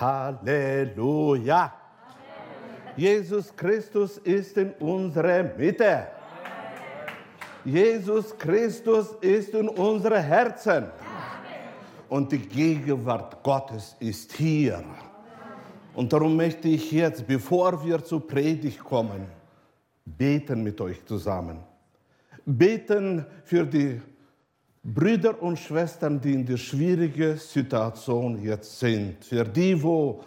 Halleluja. Jesus Christus ist in unserer Mitte. Jesus Christus ist in unseren Herzen. Und die Gegenwart Gottes ist hier. Und darum möchte ich jetzt, bevor wir zur Predigt kommen, beten mit euch zusammen. Beten für die Brüder und Schwestern, die in der schwierigen Situation jetzt sind, für die, wo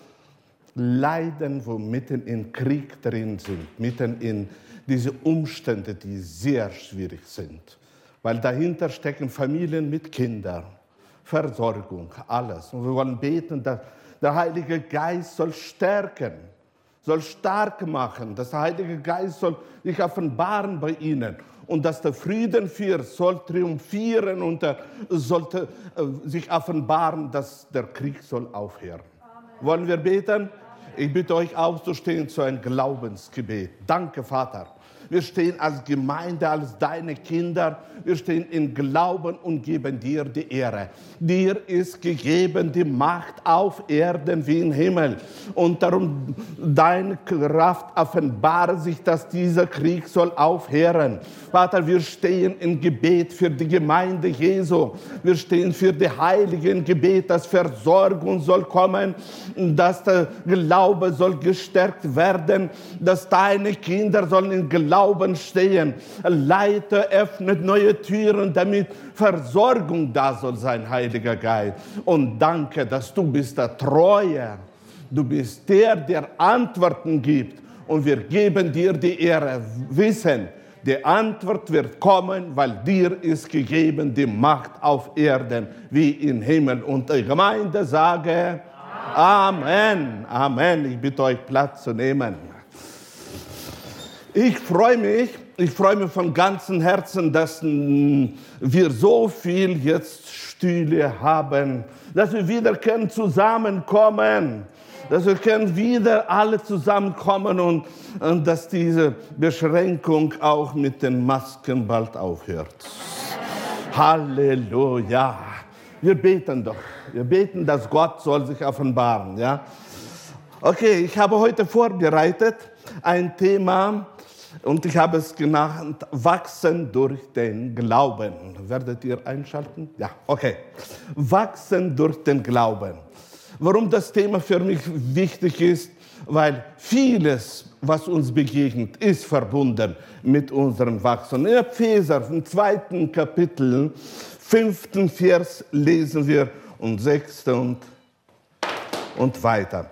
leiden, wo mitten in Krieg drin sind, mitten in diese Umstände, die sehr schwierig sind. Weil dahinter stecken Familien mit Kindern, Versorgung, alles. Und wir wollen beten, dass der Heilige Geist soll stärken, soll stark machen. dass Der Heilige Geist soll sich offenbaren bei ihnen und dass der Frieden für soll triumphieren und er sollte äh, sich offenbaren, dass der Krieg soll aufhören. Amen. Wollen wir beten? Ich bitte euch aufzustehen zu einem Glaubensgebet. Danke, Vater. Wir stehen als Gemeinde, als deine Kinder. Wir stehen in Glauben und geben dir die Ehre. Dir ist gegeben die Macht auf Erden wie im Himmel. Und darum deine Kraft offenbare sich, dass dieser Krieg soll aufhören. Vater, wir stehen im Gebet für die Gemeinde Jesu. Wir stehen für die Heiligen Gebet, dass Versorgung soll kommen, dass der Glaube soll gestärkt werden, dass deine Kinder sollen in Glauben Glauben stehen. Leiter öffnet neue Türen, damit Versorgung da soll sein, Heiliger Geist. Und danke, dass du bist der Treue. Du bist der, der Antworten gibt. Und wir geben dir die Ehre. Wissen, die Antwort wird kommen, weil dir ist gegeben die Macht auf Erden wie im Himmel. Und die Gemeinde sage Amen. Amen. Ich bitte euch Platz zu nehmen. Ich freue mich, ich freue mich von ganzem Herzen, dass wir so viel jetzt Stühle haben, dass wir wieder können zusammenkommen, dass wir können wieder alle zusammenkommen und, und dass diese Beschränkung auch mit den Masken bald aufhört. Halleluja. Wir beten doch. Wir beten, dass Gott soll sich offenbaren. Ja? Okay, ich habe heute vorbereitet ein Thema, und ich habe es genannt, wachsen durch den Glauben. Werdet ihr einschalten? Ja, okay. Wachsen durch den Glauben. Warum das Thema für mich wichtig ist? Weil vieles, was uns begegnet, ist verbunden mit unserem Wachsen. In Epheser, im zweiten Kapitel, fünften Vers lesen wir und sechsten und, und weiter.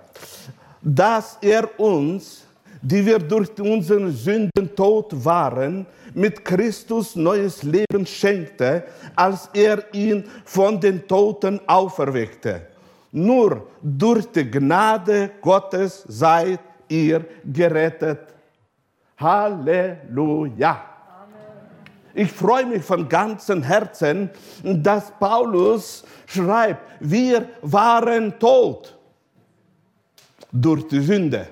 Dass er uns die wir durch unseren Sünden tot waren, mit Christus neues Leben schenkte, als er ihn von den Toten auferweckte. Nur durch die Gnade Gottes seid ihr gerettet. Halleluja. Ich freue mich von ganzem Herzen, dass Paulus schreibt, wir waren tot durch die Sünde.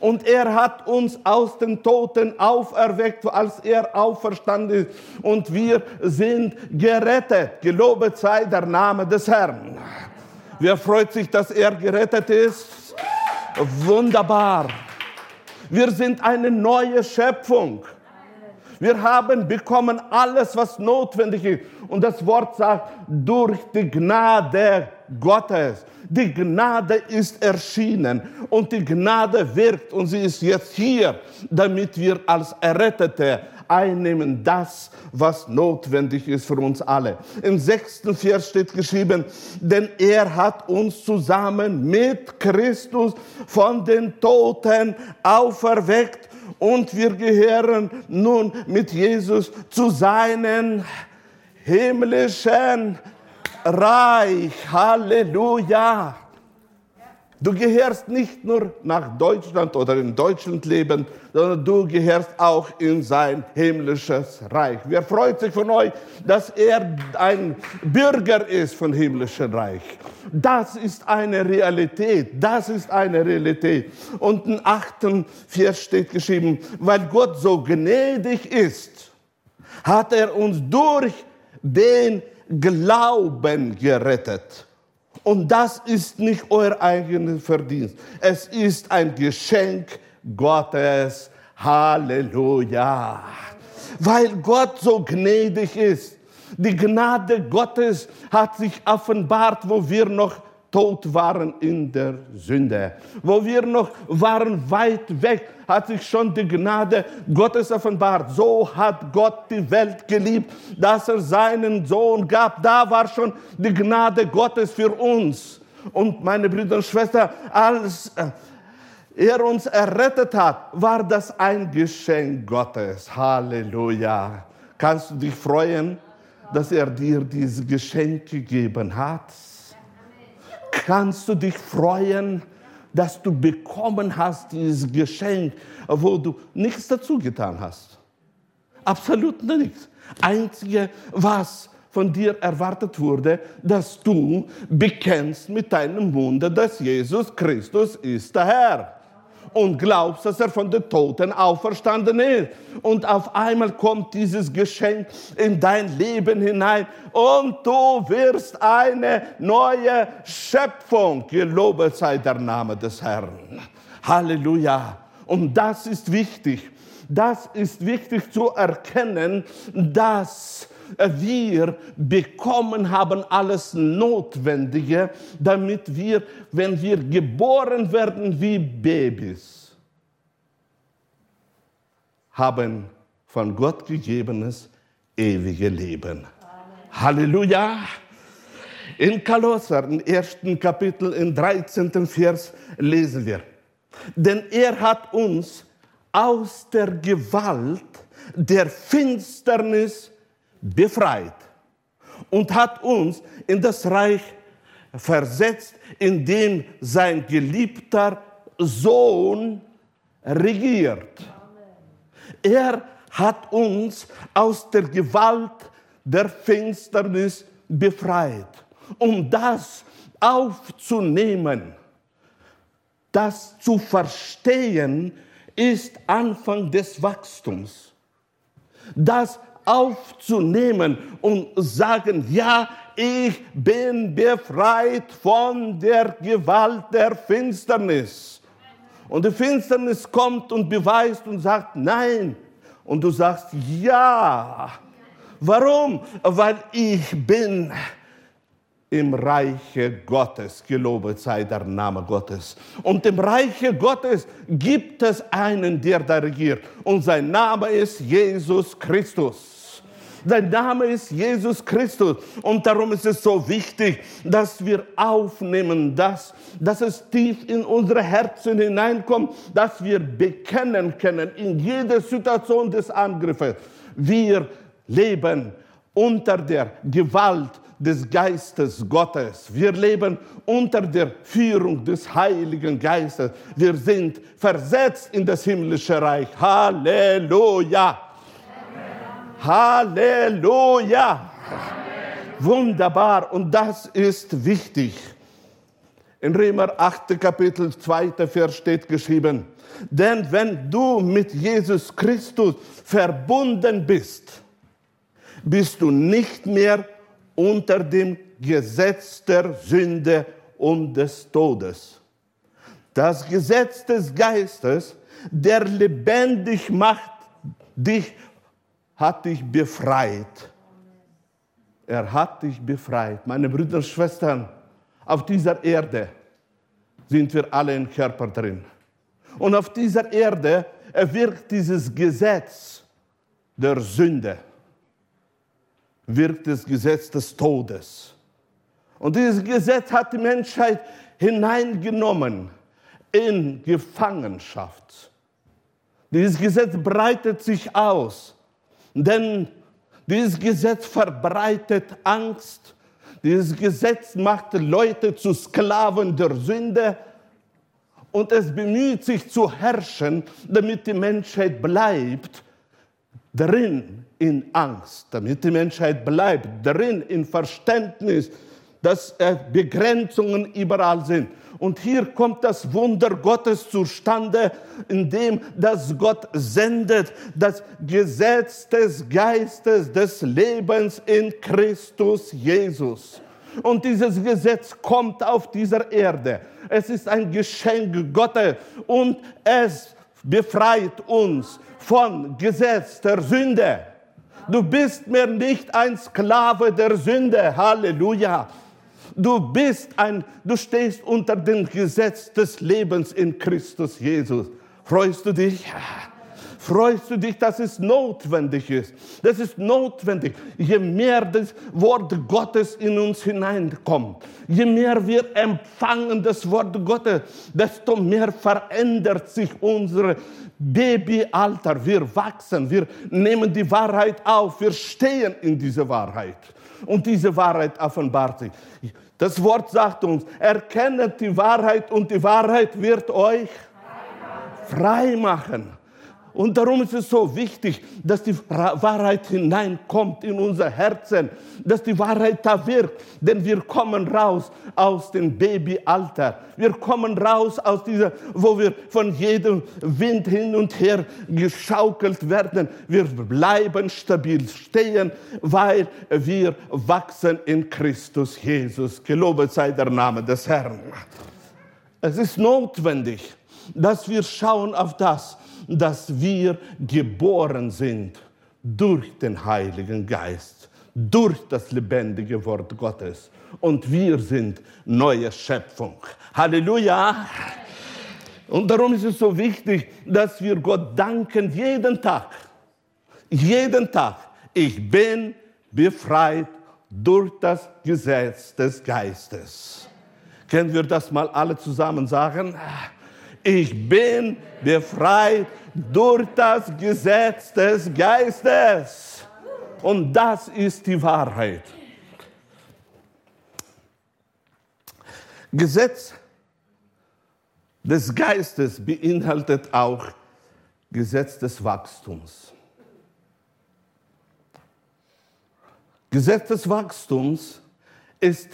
Und er hat uns aus den Toten auferweckt, als er auferstanden ist. Und wir sind gerettet. Gelobet sei der Name des Herrn. Wer freut sich, dass er gerettet ist? Wunderbar. Wir sind eine neue Schöpfung. Wir haben bekommen alles, was notwendig ist. Und das Wort sagt, durch die Gnade Gottes. Die Gnade ist erschienen und die Gnade wirkt und sie ist jetzt hier, damit wir als Errettete einnehmen das, was notwendig ist für uns alle. Im sechsten Vers steht geschrieben, denn er hat uns zusammen mit Christus von den Toten auferweckt und wir gehören nun mit Jesus zu seinen himmlischen Reich. Halleluja. Du gehörst nicht nur nach Deutschland oder in Deutschland leben, sondern du gehörst auch in sein himmlisches Reich. Wer freut sich von euch, dass er ein Bürger ist von himmlischen Reich? Das ist eine Realität. Das ist eine Realität. Und im achten Vers steht geschrieben, weil Gott so gnädig ist, hat er uns durch den Glauben gerettet Und das ist nicht euer eigenes Verdienst. Es ist ein Geschenk Gottes. Halleluja. Weil Gott so gnädig ist. Die Gnade Gottes hat sich offenbart, wo wir noch tot waren in der Sünde. Wo wir noch waren weit weg, hat sich schon die Gnade Gottes offenbart. So hat Gott die Welt geliebt, dass er seinen Sohn gab. Da war schon die Gnade Gottes für uns. Und meine Brüder und Schwestern, als äh, er uns errettet hat, war das ein Geschenk Gottes. Halleluja. Kannst du dich freuen, dass er dir dieses Geschenk gegeben hat? Kannst du dich freuen, dass du bekommen hast dieses Geschenk, wo du nichts dazu getan hast. Absolut nichts. Einzige, was von dir erwartet wurde, dass du bekennst mit deinem Munde, dass Jesus Christus ist der Herr und glaubst, dass er von den Toten auferstanden ist. Und auf einmal kommt dieses Geschenk in dein Leben hinein und du wirst eine neue Schöpfung. Gelobet sei der Name des Herrn. Halleluja. Und das ist wichtig. Das ist wichtig zu erkennen, dass wir bekommen haben alles Notwendige, damit wir, wenn wir geboren werden wie Babys, haben von Gott gegebenes ewige Leben. Amen. Halleluja! In Kolosser, im ersten Kapitel, im 13. Vers lesen wir, denn er hat uns aus der Gewalt der Finsternis befreit und hat uns in das Reich versetzt, in dem sein geliebter Sohn regiert. Er hat uns aus der Gewalt der Finsternis befreit. Um das aufzunehmen, das zu verstehen, ist Anfang des Wachstums. Das aufzunehmen und sagen, ja, ich bin befreit von der Gewalt der Finsternis. Und die Finsternis kommt und beweist und sagt nein. Und du sagst ja. Warum? Weil ich bin im Reiche Gottes. Gelobet sei der Name Gottes. Und im Reiche Gottes gibt es einen, der da regiert. Und sein Name ist Jesus Christus. Sein Name ist Jesus Christus. Und darum ist es so wichtig, dass wir aufnehmen, dass, dass es tief in unsere Herzen hineinkommt, dass wir bekennen können in jeder Situation des Angriffes. Wir leben unter der Gewalt des Geistes Gottes. Wir leben unter der Führung des Heiligen Geistes. Wir sind versetzt in das himmlische Reich. Halleluja! Halleluja. Wunderbar. Und das ist wichtig. In Römer 8. Kapitel 2. Vers steht geschrieben, denn wenn du mit Jesus Christus verbunden bist, bist du nicht mehr unter dem Gesetz der Sünde und des Todes. Das Gesetz des Geistes, der lebendig macht dich hat dich befreit. Er hat dich befreit. Meine Brüder und Schwestern, auf dieser Erde sind wir alle im Körper drin. Und auf dieser Erde wirkt dieses Gesetz der Sünde, wirkt das Gesetz des Todes. Und dieses Gesetz hat die Menschheit hineingenommen in Gefangenschaft. Dieses Gesetz breitet sich aus denn dieses Gesetz verbreitet Angst. Dieses Gesetz macht Leute zu Sklaven der Sünde. Und es bemüht sich zu herrschen, damit die Menschheit bleibt drin in Angst, damit die Menschheit bleibt drin in Verständnis, dass Begrenzungen überall sind. Und hier kommt das Wunder Gottes zustande, indem das Gott sendet das Gesetz des Geistes des Lebens in Christus Jesus. Und dieses Gesetz kommt auf dieser Erde. Es ist ein Geschenk Gottes und es befreit uns von Gesetz der Sünde. Du bist mehr nicht ein Sklave der Sünde. Halleluja. Du bist ein, du stehst unter dem Gesetz des Lebens in Christus Jesus. Freust du dich? Freust du dich, dass es notwendig ist? Das ist notwendig. Je mehr das Wort Gottes in uns hineinkommt, je mehr wir empfangen das Wort Gottes, desto mehr verändert sich unser Babyalter. Wir wachsen, wir nehmen die Wahrheit auf, wir stehen in dieser Wahrheit. Und diese Wahrheit offenbart sich. Das Wort sagt uns, erkennet die Wahrheit und die Wahrheit wird euch frei machen. Und darum ist es so wichtig, dass die Wahrheit hineinkommt in unser Herzen, dass die Wahrheit da wirkt, denn wir kommen raus aus dem Babyalter. Wir kommen raus aus dieser, wo wir von jedem Wind hin und her geschaukelt werden. Wir bleiben stabil stehen, weil wir wachsen in Christus Jesus. Gelobet sei der Name des Herrn. Es ist notwendig, dass wir schauen auf das, dass wir geboren sind durch den Heiligen Geist, durch das lebendige Wort Gottes. Und wir sind neue Schöpfung. Halleluja! Und darum ist es so wichtig, dass wir Gott danken jeden Tag. Jeden Tag. Ich bin befreit durch das Gesetz des Geistes. Können wir das mal alle zusammen sagen? Ich bin befreit durch das Gesetz des Geistes. Und das ist die Wahrheit. Gesetz des Geistes beinhaltet auch Gesetz des Wachstums. Gesetz des Wachstums ist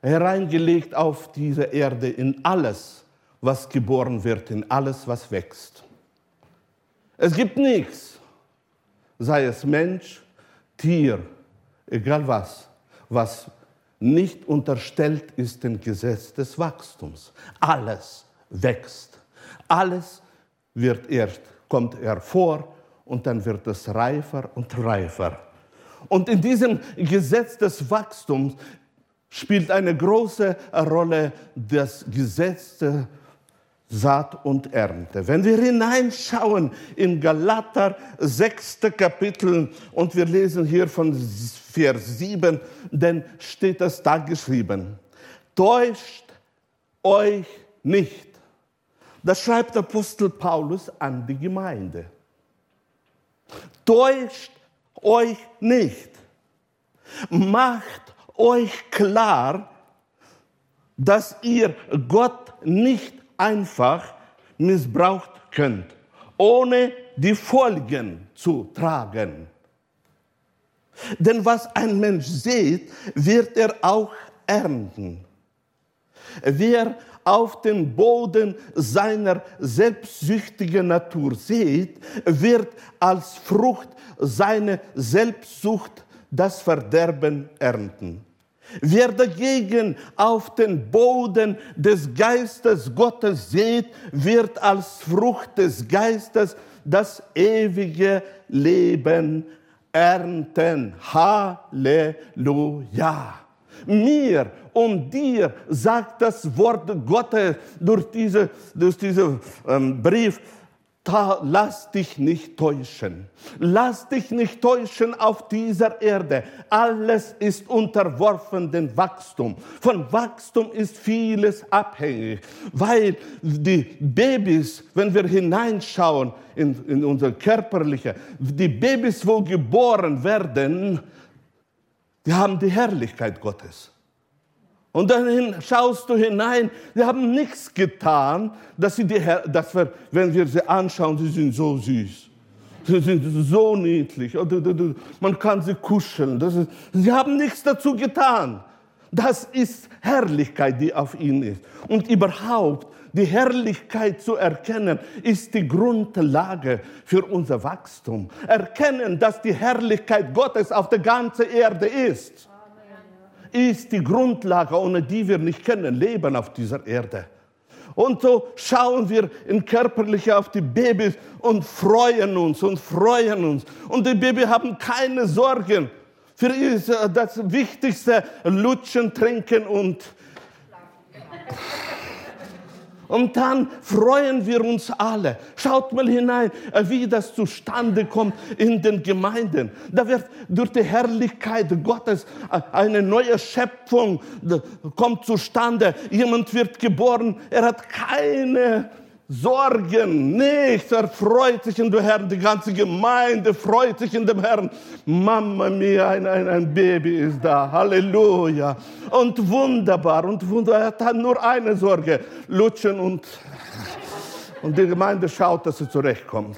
hereingelegt auf diese Erde in alles, was geboren wird, in alles, was wächst. Es gibt nichts, sei es Mensch, Tier, egal was, was nicht unterstellt ist dem Gesetz des Wachstums. Alles wächst. Alles wird erst, kommt hervor und dann wird es reifer und reifer. Und in diesem Gesetz des Wachstums spielt eine große Rolle das Gesetz Saat und Ernte. Wenn wir hineinschauen in Galater 6. Kapitel und wir lesen hier von Vers 7, dann steht es da geschrieben, täuscht euch nicht. Das schreibt Apostel Paulus an die Gemeinde. Täuscht euch nicht. Macht euch klar, dass ihr Gott nicht einfach missbraucht könnt, ohne die Folgen zu tragen. Denn was ein Mensch sieht, wird er auch ernten. Wer auf dem Boden seiner selbstsüchtigen Natur sieht, wird als Frucht seiner Selbstsucht das Verderben ernten. Wer dagegen auf den Boden des Geistes Gottes sieht, wird als Frucht des Geistes das ewige Leben ernten. Halleluja. Mir und dir sagt das Wort Gottes durch, diese, durch diesen ähm, Brief, da, lass dich nicht täuschen. Lass dich nicht täuschen auf dieser Erde. Alles ist unterworfen dem Wachstum. Von Wachstum ist vieles abhängig, weil die Babys, wenn wir hineinschauen in, in unser körperliche, die Babys, wo geboren werden, die haben die Herrlichkeit Gottes. Und dann schaust du hinein, sie haben nichts getan, dass sie die, dass wir, wenn wir sie anschauen, sie sind so süß. Sie sind so niedlich. Man kann sie kuscheln. Ist, sie haben nichts dazu getan. Das ist Herrlichkeit, die auf ihnen ist. Und überhaupt, die Herrlichkeit zu erkennen, ist die Grundlage für unser Wachstum. Erkennen, dass die Herrlichkeit Gottes auf der ganzen Erde ist. Ist die Grundlage, ohne die wir nicht können leben auf dieser Erde. Und so schauen wir in körperliche auf die Babys und freuen uns und freuen uns. Und die Babys haben keine Sorgen. Für sie ist äh, das Wichtigste Lutschen, Trinken und und dann freuen wir uns alle. Schaut mal hinein, äh, wie das zustande kommt in den Gemeinden. Da wird durch die Herrlichkeit Gottes äh, eine neue Schöpfung kommt zustande. Jemand wird geboren, er hat keine Sorgen, nichts. Er freut sich in dem Herrn. Die ganze Gemeinde freut sich in dem Herrn. Mama mia, ein, ein, ein Baby ist da. Halleluja. Und wunderbar. Und wunderbar. Er hat nur eine Sorge. Lutschen und, und die Gemeinde schaut, dass sie zurechtkommt.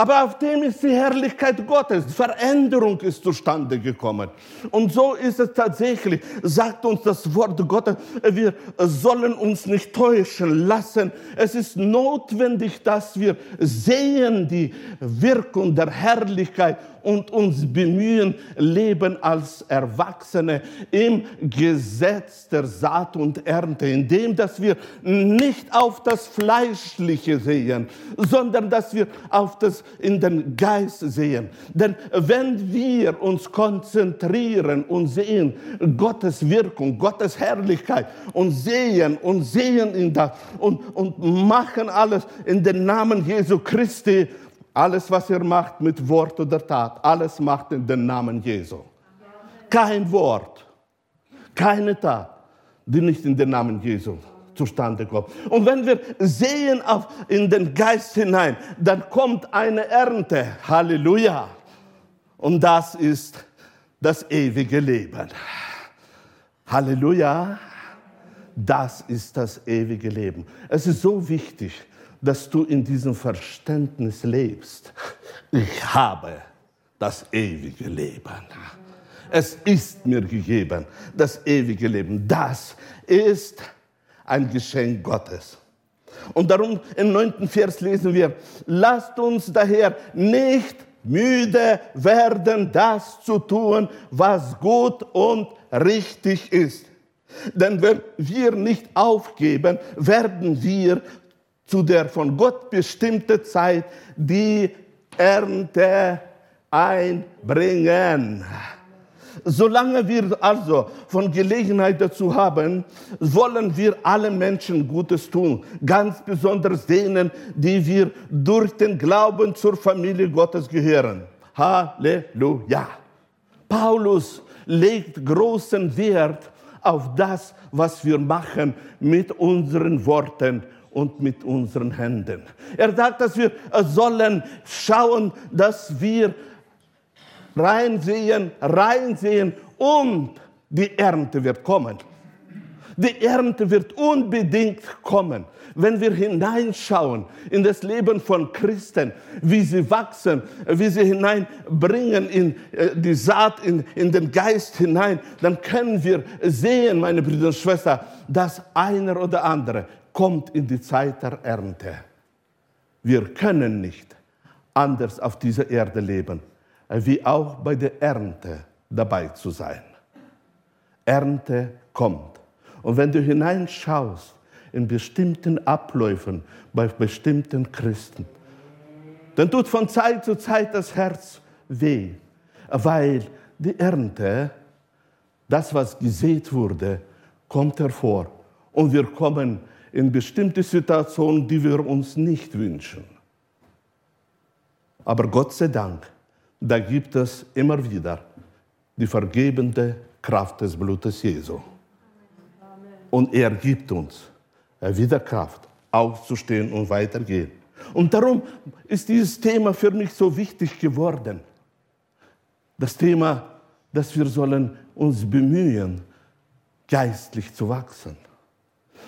Aber auf dem ist die Herrlichkeit Gottes. Veränderung ist zustande gekommen. Und so ist es tatsächlich, sagt uns das Wort Gottes, wir sollen uns nicht täuschen lassen. Es ist notwendig, dass wir sehen die Wirkung der Herrlichkeit und uns bemühen, leben als Erwachsene im Gesetz der Saat und Ernte, indem dass wir nicht auf das Fleischliche sehen, sondern dass wir auf das in den Geist sehen. Denn wenn wir uns konzentrieren und sehen Gottes Wirkung, Gottes Herrlichkeit und sehen und sehen in das und, und machen alles in den Namen Jesu Christi, alles, was ihr macht mit Wort oder Tat, alles macht in den Namen Jesu. Kein Wort, keine Tat, die nicht in den Namen Jesu zustande kommt. Und wenn wir sehen auf, in den Geist hinein, dann kommt eine Ernte. Halleluja. Und das ist das ewige Leben. Halleluja. Das ist das ewige Leben. Es ist so wichtig, dass du in diesem Verständnis lebst. Ich habe das ewige Leben. Es ist mir gegeben, das ewige Leben. Das ist ein Geschenk Gottes. Und darum im neunten Vers lesen wir, lasst uns daher nicht müde werden, das zu tun, was gut und richtig ist. Denn wenn wir nicht aufgeben, werden wir zu der von Gott bestimmten Zeit die Ernte einbringen. Solange wir also von Gelegenheit dazu haben, wollen wir allen Menschen Gutes tun, ganz besonders denen, die wir durch den Glauben zur Familie Gottes gehören. Halleluja. Paulus legt großen Wert auf das, was wir machen mit unseren Worten und mit unseren Händen. Er sagt, dass wir sollen schauen, dass wir reinsehen, reinsehen und die Ernte wird kommen. Die Ernte wird unbedingt kommen, wenn wir hineinschauen in das Leben von Christen, wie sie wachsen, wie sie hineinbringen in äh, die Saat, in, in den Geist hinein, dann können wir sehen, meine Brüder und Schwestern, dass einer oder andere kommt in die Zeit der Ernte. Wir können nicht anders auf dieser Erde leben, wie auch bei der Ernte dabei zu sein. Ernte kommt. Und wenn du hineinschaust in bestimmten Abläufen bei bestimmten Christen, dann tut von Zeit zu Zeit das Herz weh, weil die Ernte, das, was gesät wurde, kommt hervor. Und wir kommen in bestimmte Situationen, die wir uns nicht wünschen. Aber Gott sei Dank, da gibt es immer wieder die vergebende Kraft des Blutes Jesu. Und er gibt uns wieder Kraft, aufzustehen und weitergehen. Und darum ist dieses Thema für mich so wichtig geworden. Das Thema, dass wir sollen uns bemühen, geistlich zu wachsen.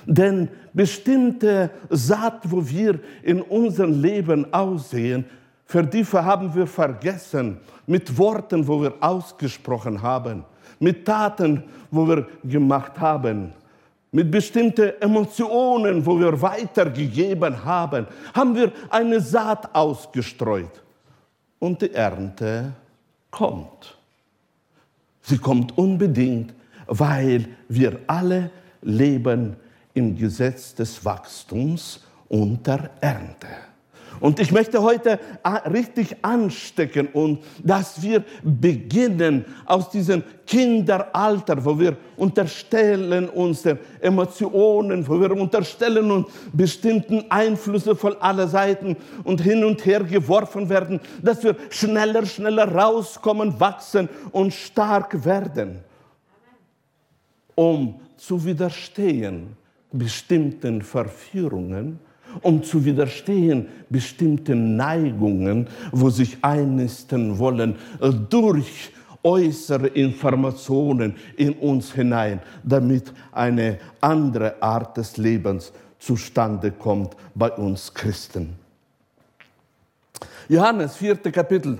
Denn bestimmte Saat, wo wir in unserem Leben aussehen, für die haben wir vergessen, mit Worten, wo wir ausgesprochen haben, mit Taten, wo wir gemacht haben, mit bestimmten Emotionen, wo wir weitergegeben haben, haben wir eine Saat ausgestreut. Und die Ernte kommt. Sie kommt unbedingt, weil wir alle leben im Gesetz des Wachstums und der Ernte. Und ich möchte heute richtig anstecken und dass wir beginnen aus diesem Kinderalter, wo wir unterstellen uns den Emotionen, wo wir unterstellen uns bestimmten Einflüsse von aller Seiten und hin und her geworfen werden, dass wir schneller, schneller rauskommen, wachsen und stark werden, um zu widerstehen bestimmten Verführungen um zu widerstehen bestimmten Neigungen, wo sich einnisten wollen durch äußere Informationen in uns hinein, damit eine andere Art des Lebens zustande kommt bei uns Christen. Johannes, vierte Kapitel,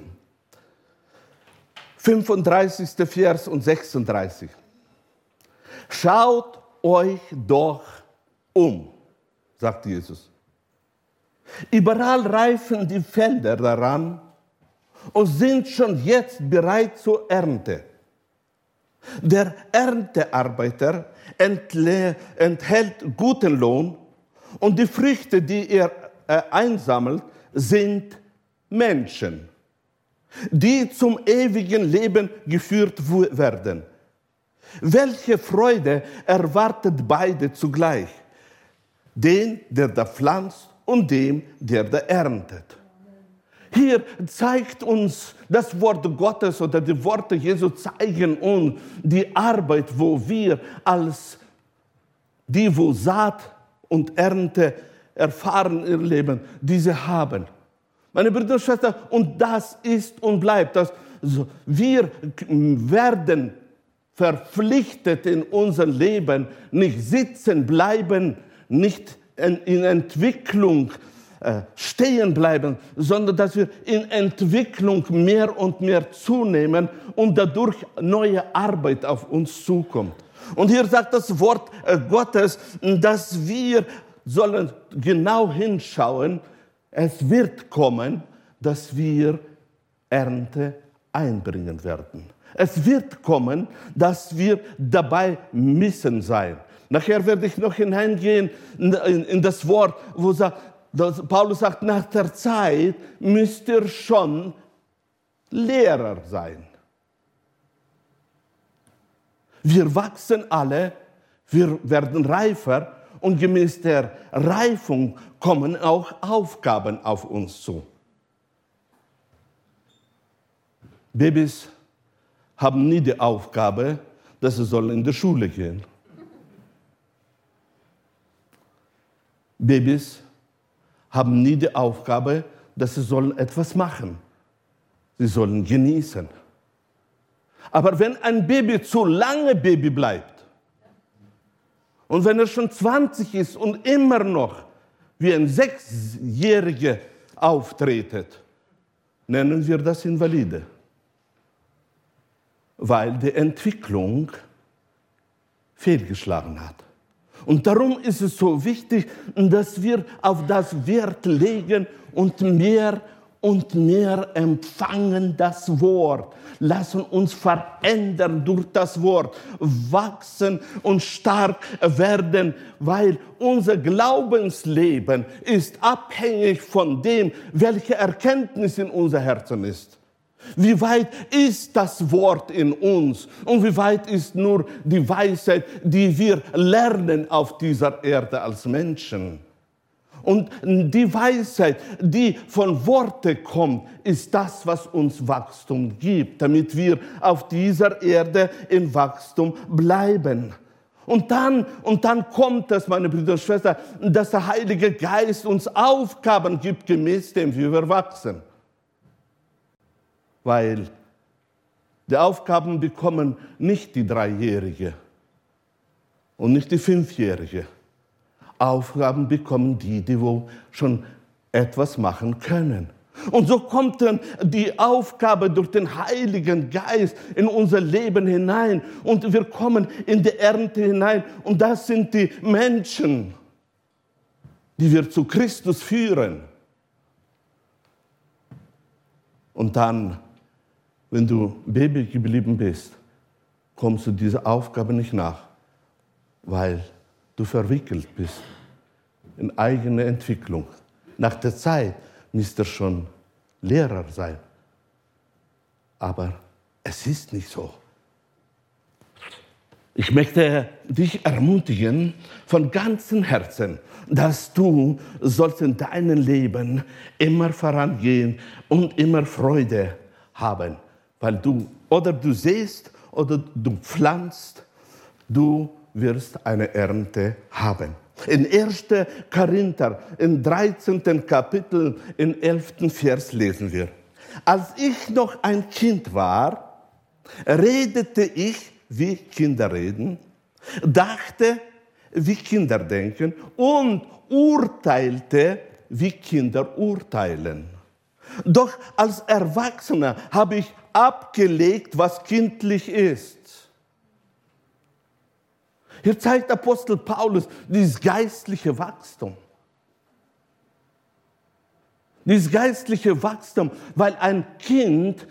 35. Vers und 36. Schaut euch doch um, sagt Jesus. Überall reifen die Felder daran und sind schon jetzt bereit zur Ernte. Der Erntearbeiter enthält guten Lohn und die Früchte, die er äh, einsammelt, sind Menschen, die zum ewigen Leben geführt werden. Welche Freude erwartet beide zugleich? Den, der da pflanzt und dem, der da erntet. Hier zeigt uns das Wort Gottes oder die Worte Jesu zeigen uns die Arbeit, wo wir als die, wo Saat und Ernte erfahren ihr Leben, diese haben. Meine Brüder und Schwestern, und das ist und bleibt. Das, wir werden verpflichtet in unserem Leben, nicht sitzen bleiben, nicht in Entwicklung äh, stehen bleiben, sondern dass wir in Entwicklung mehr und mehr zunehmen und dadurch neue Arbeit auf uns zukommt. Und hier sagt das Wort äh, Gottes, dass wir sollen genau hinschauen, es wird kommen, dass wir Ernte einbringen werden. Es wird kommen, dass wir dabei müssen sein. Nachher werde ich noch hineingehen in, in, in das Wort, wo sagt, Paulus sagt, nach der Zeit müsst ihr schon Lehrer sein. Wir wachsen alle, wir werden reifer und gemäß der Reifung kommen auch Aufgaben auf uns zu. Babys haben nie die Aufgabe, dass sie sollen in die Schule gehen. Babys haben nie die Aufgabe, dass sie sollen etwas machen. Sie sollen genießen. Aber wenn ein Baby zu lange Baby bleibt und wenn er schon 20 ist und immer noch wie ein Sechsjähriger auftretet, nennen wir das Invalide. Weil die Entwicklung fehlgeschlagen hat. Und darum ist es so wichtig, dass wir auf das Wert legen und mehr und mehr empfangen das Wort. Lassen uns verändern durch das Wort, wachsen und stark werden, weil unser Glaubensleben ist abhängig von dem, welche Erkenntnis in unser Herzen ist. Wie weit ist das Wort in uns und wie weit ist nur die Weisheit, die wir lernen auf dieser Erde als Menschen? Und die Weisheit, die von Worte kommt, ist das, was uns Wachstum gibt, damit wir auf dieser Erde in Wachstum bleiben. Und dann, und dann kommt es, meine Brüder und Schwestern, dass der Heilige Geist uns Aufgaben gibt, gemäß dem wir wachsen weil die Aufgaben bekommen nicht die Dreijährige und nicht die Fünfjährige. Aufgaben bekommen die, die wohl schon etwas machen können. Und so kommt dann die Aufgabe durch den Heiligen Geist in unser Leben hinein und wir kommen in die Ernte hinein und das sind die Menschen, die wir zu Christus führen. Und dann wenn du Baby geblieben bist, kommst du dieser Aufgabe nicht nach, weil du verwickelt bist in eigene Entwicklung. Nach der Zeit müsste er schon Lehrer sein. Aber es ist nicht so. Ich möchte dich ermutigen von ganzem Herzen, dass du sollst in deinem Leben immer vorangehen und immer Freude haben, weil du oder du siehst oder du pflanzt, du wirst eine Ernte haben. In 1. Korinther, im 13. Kapitel, im 11. Vers lesen wir. Als ich noch ein Kind war, redete ich, wie Kinder reden, dachte, wie Kinder denken und urteilte, wie Kinder urteilen. Doch als Erwachsener habe ich abgelegt, was kindlich ist. Hier zeigt Apostel Paulus dieses geistliche Wachstum. Dieses geistliche Wachstum, weil ein Kind,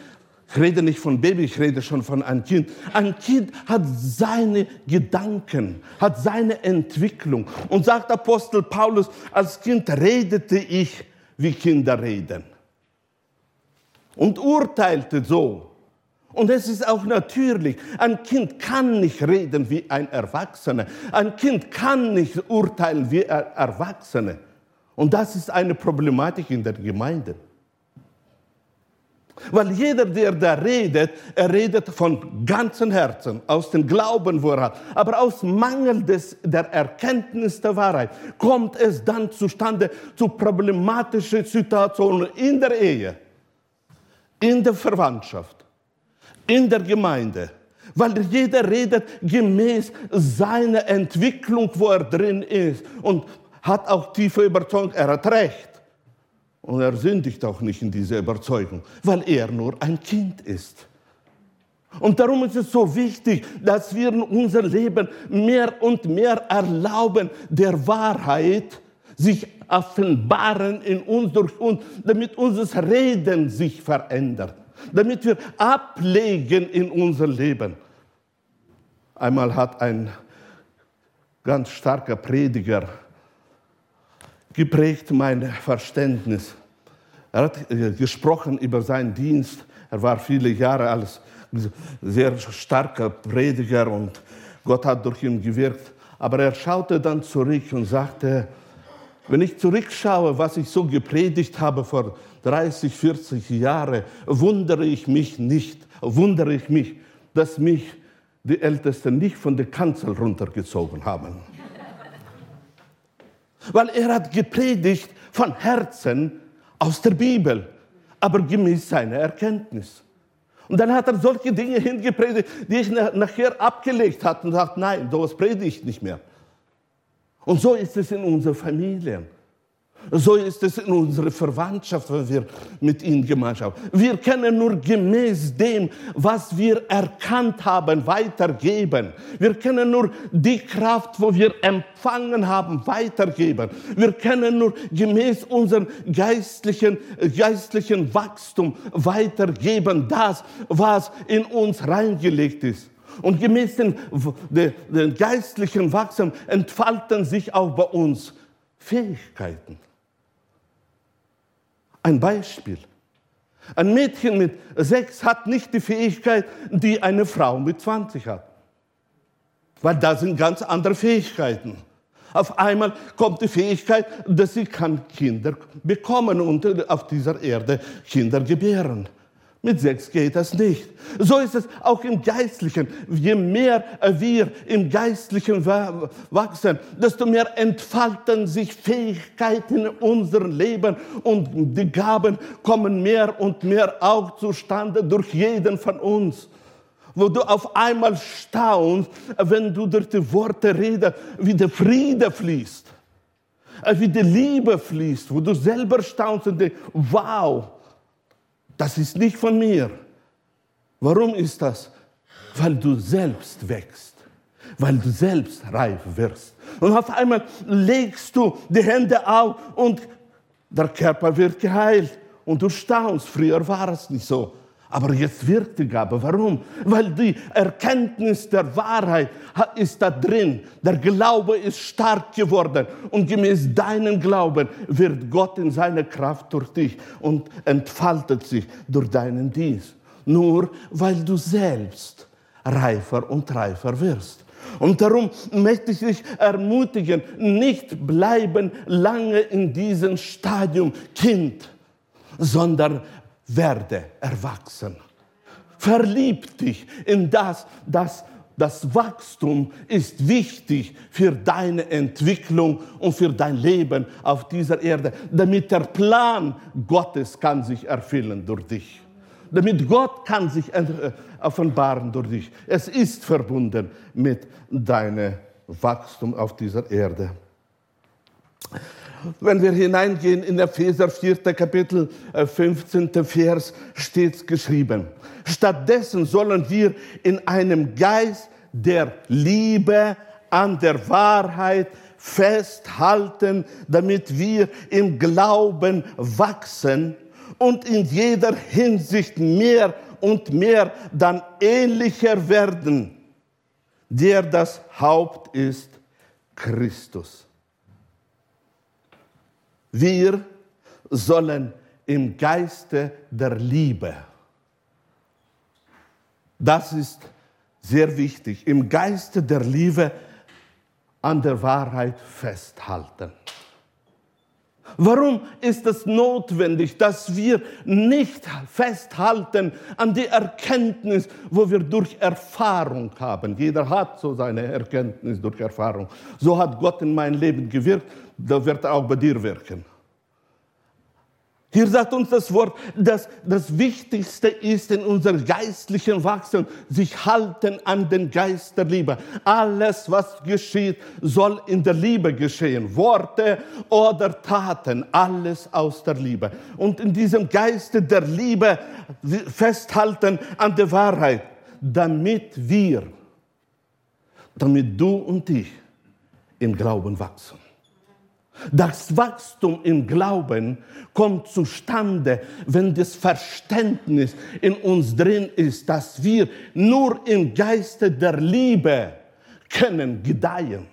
ich rede nicht von Baby, ich rede schon von einem Kind, ein Kind hat seine Gedanken, hat seine Entwicklung. Und sagt Apostel Paulus, als Kind redete ich, wie Kinder reden. Und urteilte so. Und es ist auch natürlich, ein Kind kann nicht reden wie ein Erwachsener. Ein Kind kann nicht urteilen wie ein Erwachsener. Und das ist eine Problematik in der Gemeinde. Weil jeder, der da redet, er redet von ganzem Herzen, aus dem Glauben, wo er hat. Aber aus Mangel des, der Erkenntnis der Wahrheit kommt es dann zustande zu problematischen Situationen in der Ehe, in der Verwandtschaft in der Gemeinde, weil jeder redet gemäß seiner Entwicklung, wo er drin ist und hat auch tiefe Überzeugung, er hat recht. Und er sündigt auch nicht in dieser Überzeugung, weil er nur ein Kind ist. Und darum ist es so wichtig, dass wir in unser Leben mehr und mehr erlauben, der Wahrheit sich offenbaren in uns durch uns, damit unser Reden sich verändert damit wir ablegen in unser Leben. Einmal hat ein ganz starker Prediger geprägt mein Verständnis. Er hat äh, gesprochen über seinen Dienst. Er war viele Jahre als sehr starker Prediger und Gott hat durch ihn gewirkt. Aber er schaute dann zurück und sagte, wenn ich zurückschaue, was ich so gepredigt habe vor 30, 40 Jahren, wundere ich mich nicht, wundere ich mich, dass mich die Ältesten nicht von der Kanzel runtergezogen haben. Weil er hat gepredigt von Herzen aus der Bibel, aber gemäß seiner Erkenntnis. Und dann hat er solche Dinge hingepredigt, die ich nachher abgelegt habe und sagt, nein, sowas predige ich nicht mehr. Und so ist es in unserer Familie. So ist es in unserer Verwandtschaft, wenn wir mit ihnen Gemeinschaft haben. Wir können nur gemäß dem, was wir erkannt haben, weitergeben. Wir können nur die Kraft, wo wir empfangen haben, weitergeben. Wir können nur gemäß unserem geistlichen, geistlichen Wachstum weitergeben, das, was in uns reingelegt ist. Und gemäß dem, dem geistlichen Wachstum entfalten sich auch bei uns Fähigkeiten. Ein Beispiel. Ein Mädchen mit sechs hat nicht die Fähigkeit, die eine Frau mit 20 hat. Weil da sind ganz andere Fähigkeiten. Auf einmal kommt die Fähigkeit, dass sie kann Kinder bekommen und auf dieser Erde Kinder gebären. Mit sechs geht das nicht. So ist es auch im Geistlichen. Je mehr wir im Geistlichen wachsen, desto mehr entfalten sich Fähigkeiten in unserem Leben und die Gaben kommen mehr und mehr auch zustande durch jeden von uns. Wo du auf einmal staunst, wenn du durch die Worte redest, wie der Friede fließt, wie die Liebe fließt, wo du selber staunst und denkst, wow, das ist nicht von mir. Warum ist das? Weil du selbst wächst, weil du selbst reif wirst. Und auf einmal legst du die Hände auf und der Körper wird geheilt. Und du staunst, früher war es nicht so. Aber jetzt wirkt die Gabe. Warum? Weil die Erkenntnis der Wahrheit ist da drin. Der Glaube ist stark geworden. Und gemäß deinem Glauben wird Gott in seiner Kraft durch dich und entfaltet sich durch deinen Dienst. Nur weil du selbst reifer und reifer wirst. Und darum möchte ich dich ermutigen, nicht bleiben lange in diesem Stadium Kind, sondern werde erwachsen. Verlieb dich in das, dass das Wachstum ist wichtig für deine Entwicklung und für dein Leben auf dieser Erde, damit der Plan Gottes kann sich erfüllen durch dich. Damit Gott kann sich äh, offenbaren durch dich. Es ist verbunden mit deinem Wachstum auf dieser Erde. Wenn wir hineingehen in Epheser 4. Kapitel 15. Äh, Vers steht geschrieben. Stattdessen sollen wir in einem Geist der Liebe an der Wahrheit festhalten, damit wir im Glauben wachsen und in jeder Hinsicht mehr und mehr dann ähnlicher werden, der das Haupt ist, Christus. Wir sollen im Geiste der Liebe, das ist sehr wichtig, im Geiste der Liebe an der Wahrheit festhalten. Warum ist es notwendig, dass wir nicht festhalten an die Erkenntnis, wo wir durch Erfahrung haben? Jeder hat so seine Erkenntnis durch Erfahrung. So hat Gott in mein Leben gewirkt, da wird er auch bei dir wirken. Hier sagt uns das Wort, dass das Wichtigste ist in unserem geistlichen Wachstum, sich halten an den Geist der Liebe. Alles, was geschieht, soll in der Liebe geschehen. Worte oder Taten, alles aus der Liebe. Und in diesem Geiste der Liebe festhalten an der Wahrheit, damit wir, damit du und ich im Glauben wachsen. Das Wachstum im Glauben kommt zustande, wenn das Verständnis in uns drin ist, dass wir nur im Geiste der Liebe können gedeihen.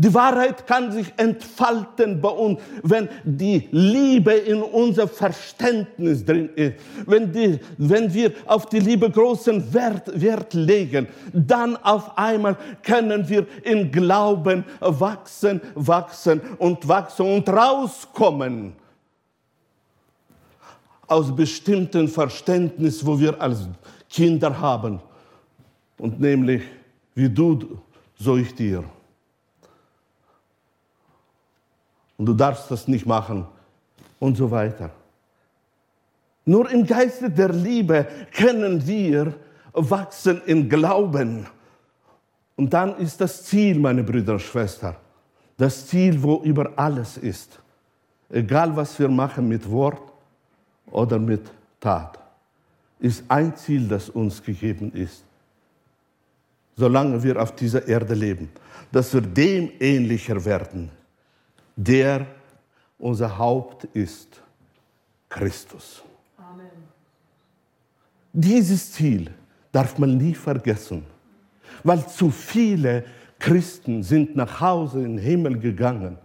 Die Wahrheit kann sich entfalten bei uns, wenn die Liebe in unser Verständnis drin ist. Wenn, die, wenn wir auf die Liebe großen Wert, Wert legen, dann auf einmal können wir im Glauben wachsen, wachsen und wachsen und rauskommen aus bestimmten Verständnis, wo wir als Kinder haben. Und nämlich, wie du, so ich dir. Und du darfst das nicht machen und so weiter. Nur im Geiste der Liebe können wir wachsen im Glauben. Und dann ist das Ziel, meine Brüder und Schwestern, das Ziel, wo über alles ist. Egal, was wir machen mit Wort oder mit Tat, ist ein Ziel, das uns gegeben ist. Solange wir auf dieser Erde leben, dass wir dem ähnlicher werden, der unser Haupt ist, Christus. Amen. Dieses Ziel darf man nie vergessen, weil zu viele Christen sind nach Hause in den Himmel gegangen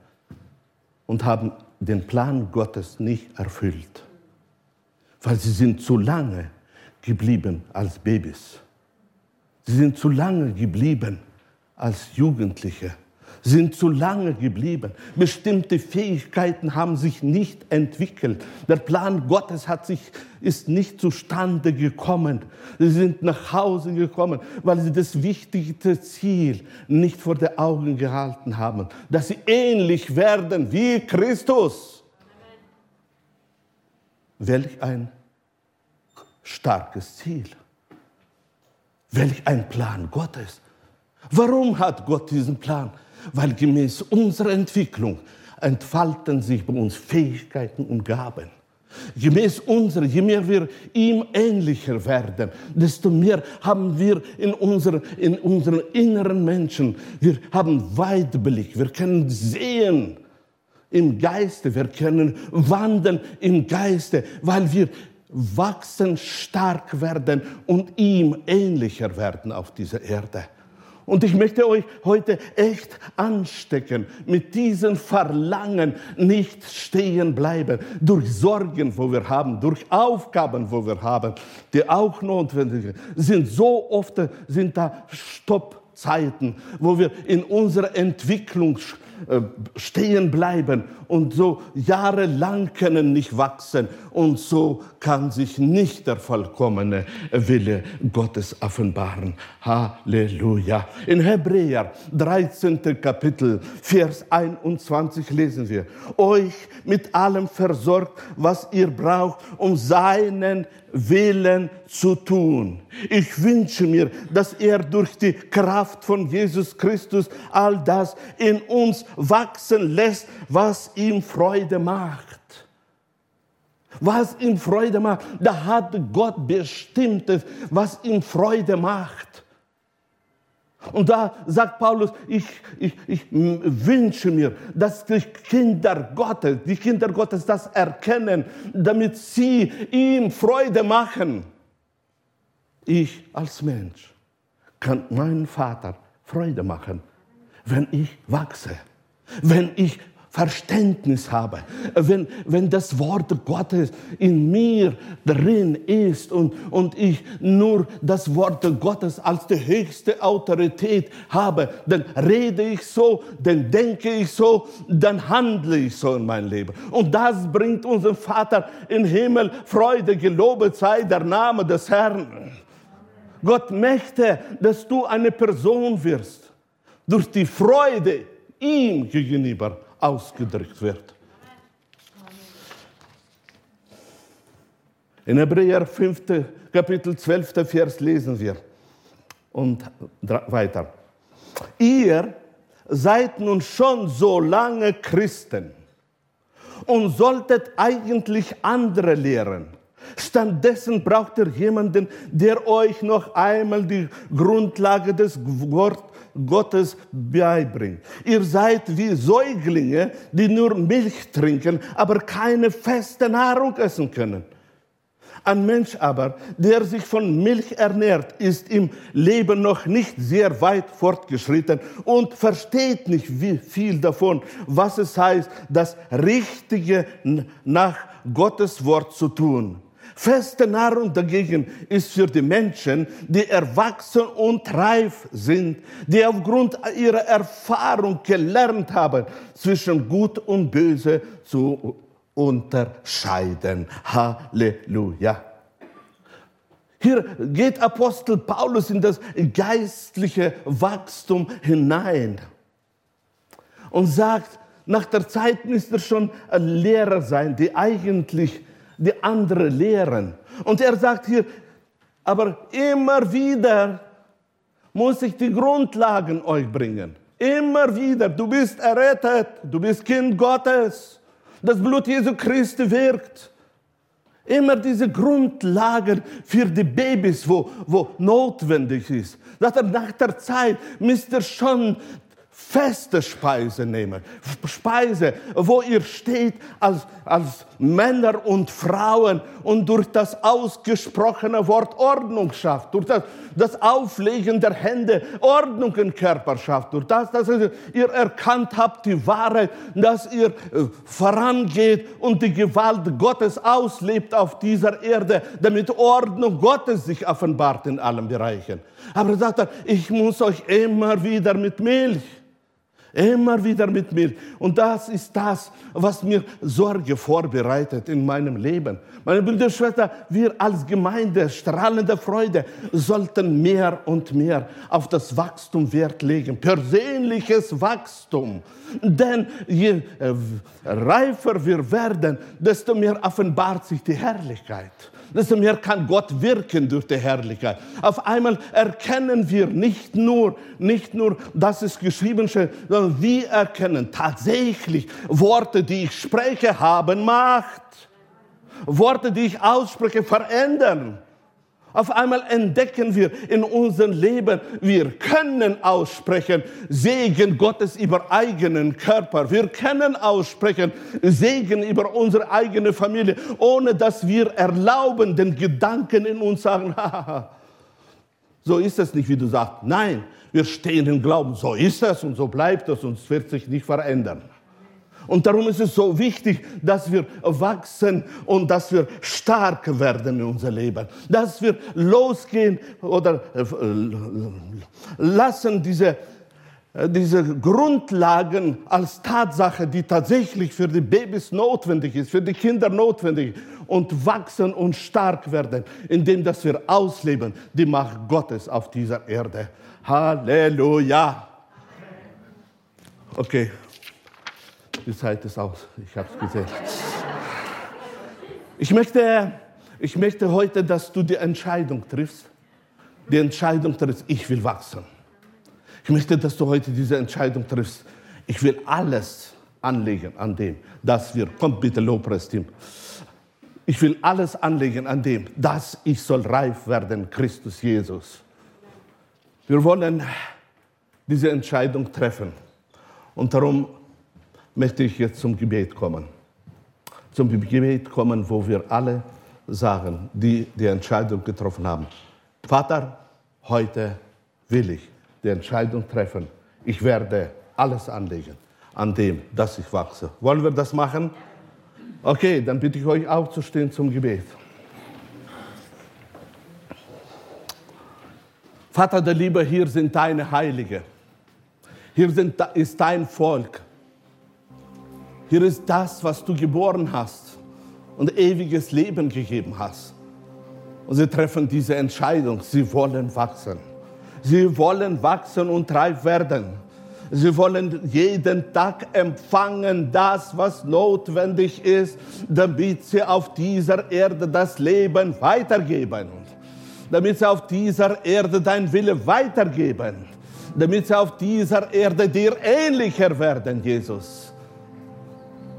und haben den Plan Gottes nicht erfüllt, weil sie sind zu lange geblieben als Babys. Sie sind zu lange geblieben als Jugendliche sind zu lange geblieben. Bestimmte Fähigkeiten haben sich nicht entwickelt. Der Plan Gottes hat sich, ist nicht zustande gekommen. Sie sind nach Hause gekommen, weil sie das wichtigste Ziel nicht vor den Augen gehalten haben, dass sie ähnlich werden wie Christus. Welch ein starkes Ziel. Welch ein Plan Gottes. Warum hat Gott diesen Plan? Weil gemäß unserer Entwicklung entfalten sich bei uns Fähigkeiten und Gaben. Gemäß unserer, je mehr wir ihm ähnlicher werden, desto mehr haben wir in, unser, in unseren inneren Menschen, wir haben Weitblick, wir können sehen im Geiste, wir können wandeln im Geiste, weil wir wachsen, stark werden und ihm ähnlicher werden auf dieser Erde. Und ich möchte euch heute echt anstecken, mit diesem Verlangen nicht stehen bleiben, durch Sorgen, wo wir haben, durch Aufgaben, wo wir haben, die auch notwendig sind. So oft sind da Stoppzeiten, wo wir in unserer Entwicklung stehen bleiben und so jahrelang können nicht wachsen und so kann sich nicht der vollkommene Wille Gottes offenbaren. Halleluja. In Hebräer 13. Kapitel, Vers 21 lesen wir, euch mit allem versorgt, was ihr braucht, um seinen Willen zu tun. Ich wünsche mir, dass er durch die Kraft von Jesus Christus all das in uns wachsen lässt, was ihm Freude macht. Was ihm Freude macht, da hat Gott bestimmtes, was ihm Freude macht. Und da sagt Paulus, ich, ich, ich wünsche mir, dass die Kinder Gottes, die Kinder Gottes das erkennen, damit sie ihm Freude machen. Ich als Mensch kann meinem Vater Freude machen, wenn ich wachse, wenn ich Verständnis habe, wenn, wenn das Wort Gottes in mir drin ist und, und ich nur das Wort Gottes als die höchste Autorität habe, dann rede ich so, dann denke ich so, dann handle ich so in mein Leben. Und das bringt unserem Vater im Himmel Freude, gelobet sei der Name des Herrn. Gott möchte, dass du eine Person wirst, durch die Freude ihm gegenüber ausgedrückt wird. In Hebräer 5. Kapitel 12. Vers lesen wir und weiter. Ihr seid nun schon so lange Christen und solltet eigentlich andere lehren. Stattdessen braucht ihr jemanden, der euch noch einmal die Grundlage des Wortes Gottes beibringt. Ihr seid wie Säuglinge, die nur Milch trinken, aber keine feste Nahrung essen können. Ein Mensch aber, der sich von Milch ernährt, ist im Leben noch nicht sehr weit fortgeschritten und versteht nicht viel davon, was es heißt, das Richtige nach Gottes Wort zu tun. Feste Nahrung dagegen ist für die Menschen, die erwachsen und reif sind, die aufgrund ihrer Erfahrung gelernt haben, zwischen Gut und Böse zu unterscheiden. Halleluja. Hier geht Apostel Paulus in das geistliche Wachstum hinein und sagt, nach der Zeit müsste er schon ein Lehrer sein, die eigentlich die andere lehren. Und er sagt hier, aber immer wieder muss ich die Grundlagen euch bringen. Immer wieder, du bist errettet, du bist Kind Gottes. Das Blut Jesu Christi wirkt. Immer diese Grundlagen für die Babys, wo, wo notwendig ist. Nach der Zeit müsst ihr schon feste Speise nehmen. Speise, wo ihr steht als, als Männer und Frauen und durch das ausgesprochene Wort Ordnung schafft, durch das, das Auflegen der Hände Ordnung im Körper schafft, durch das, dass ihr erkannt habt die Wahrheit, dass ihr äh, vorangeht und die Gewalt Gottes auslebt auf dieser Erde, damit Ordnung Gottes sich offenbart in allen Bereichen. Aber sagt er, ich muss euch immer wieder mit Milch Immer wieder mit mir. Und das ist das, was mir Sorge vorbereitet in meinem Leben. Meine Brüder und Schwestern, wir als Gemeinde, strahlende Freude, sollten mehr und mehr auf das Wachstum Wert legen. Persönliches Wachstum. Denn je äh, reifer wir werden, desto mehr offenbart sich die Herrlichkeit desto mehr kann Gott wirken durch die Herrlichkeit. Auf einmal erkennen wir nicht nur, nicht nur, dass es geschrieben steht, sondern wir erkennen tatsächlich Worte, die ich spreche, haben Macht. Worte, die ich ausspreche, verändern. Auf einmal entdecken wir in unserem Leben, wir können aussprechen Segen Gottes über eigenen Körper. Wir können aussprechen Segen über unsere eigene Familie, ohne dass wir erlauben, den Gedanken in uns sagen, so ist es nicht, wie du sagst. Nein, wir stehen im Glauben, so ist es und so bleibt es und es wird sich nicht verändern. Und darum ist es so wichtig, dass wir wachsen und dass wir stark werden in unser Leben. Dass wir losgehen oder äh, lassen diese, äh, diese Grundlagen als Tatsache, die tatsächlich für die Babys notwendig ist, für die Kinder notwendig ist, und wachsen und stark werden, indem dass wir ausleben die Macht Gottes auf dieser Erde. Halleluja. Okay. Die Zeit ist aus. Ich habe es gesehen. Ich möchte, ich möchte heute, dass du die Entscheidung triffst. Die Entscheidung triffst, ich will wachsen. Ich möchte, dass du heute diese Entscheidung triffst. Ich will alles anlegen an dem, dass wir, kommt bitte Lobpreisteam. Ich will alles anlegen an dem, dass ich soll reif werden, Christus Jesus. Wir wollen diese Entscheidung treffen. Und darum möchte ich jetzt zum Gebet kommen. Zum Gebet kommen, wo wir alle sagen, die die Entscheidung getroffen haben. Vater, heute will ich die Entscheidung treffen. Ich werde alles anlegen an dem, dass ich wachse. Wollen wir das machen? Okay, dann bitte ich euch aufzustehen zum Gebet. Vater der Liebe, hier sind deine Heilige. Hier sind, ist dein Volk. Hier ist das, was du geboren hast und ewiges Leben gegeben hast. Und sie treffen diese Entscheidung. Sie wollen wachsen. Sie wollen wachsen und reif werden. Sie wollen jeden Tag empfangen das, was notwendig ist, damit sie auf dieser Erde das Leben weitergeben. Damit sie auf dieser Erde dein Wille weitergeben. Damit sie auf dieser Erde dir ähnlicher werden, Jesus.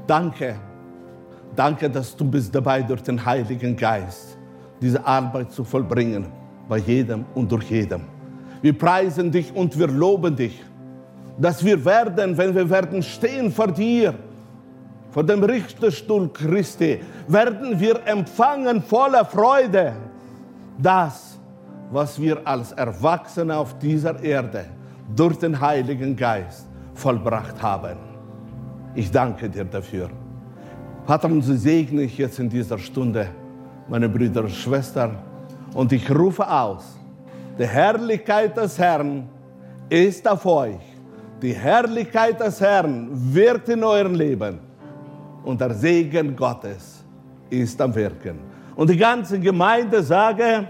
Danke. Danke, dass du bist dabei, durch den Heiligen Geist diese Arbeit zu vollbringen, bei jedem und durch jedem. Wir preisen dich und wir loben dich, dass wir werden, wenn wir werden stehen vor dir, vor dem Richterstuhl Christi, werden wir empfangen voller Freude das, was wir als Erwachsene auf dieser Erde durch den Heiligen Geist vollbracht haben. Ich danke dir dafür. Vater, und so segne ich jetzt in dieser Stunde meine Brüder und Schwestern und ich rufe aus, die Herrlichkeit des Herrn ist auf euch. Die Herrlichkeit des Herrn wird in eurem Leben und der Segen Gottes ist am Wirken. Und die ganze Gemeinde sage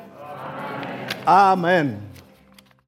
Amen. Amen.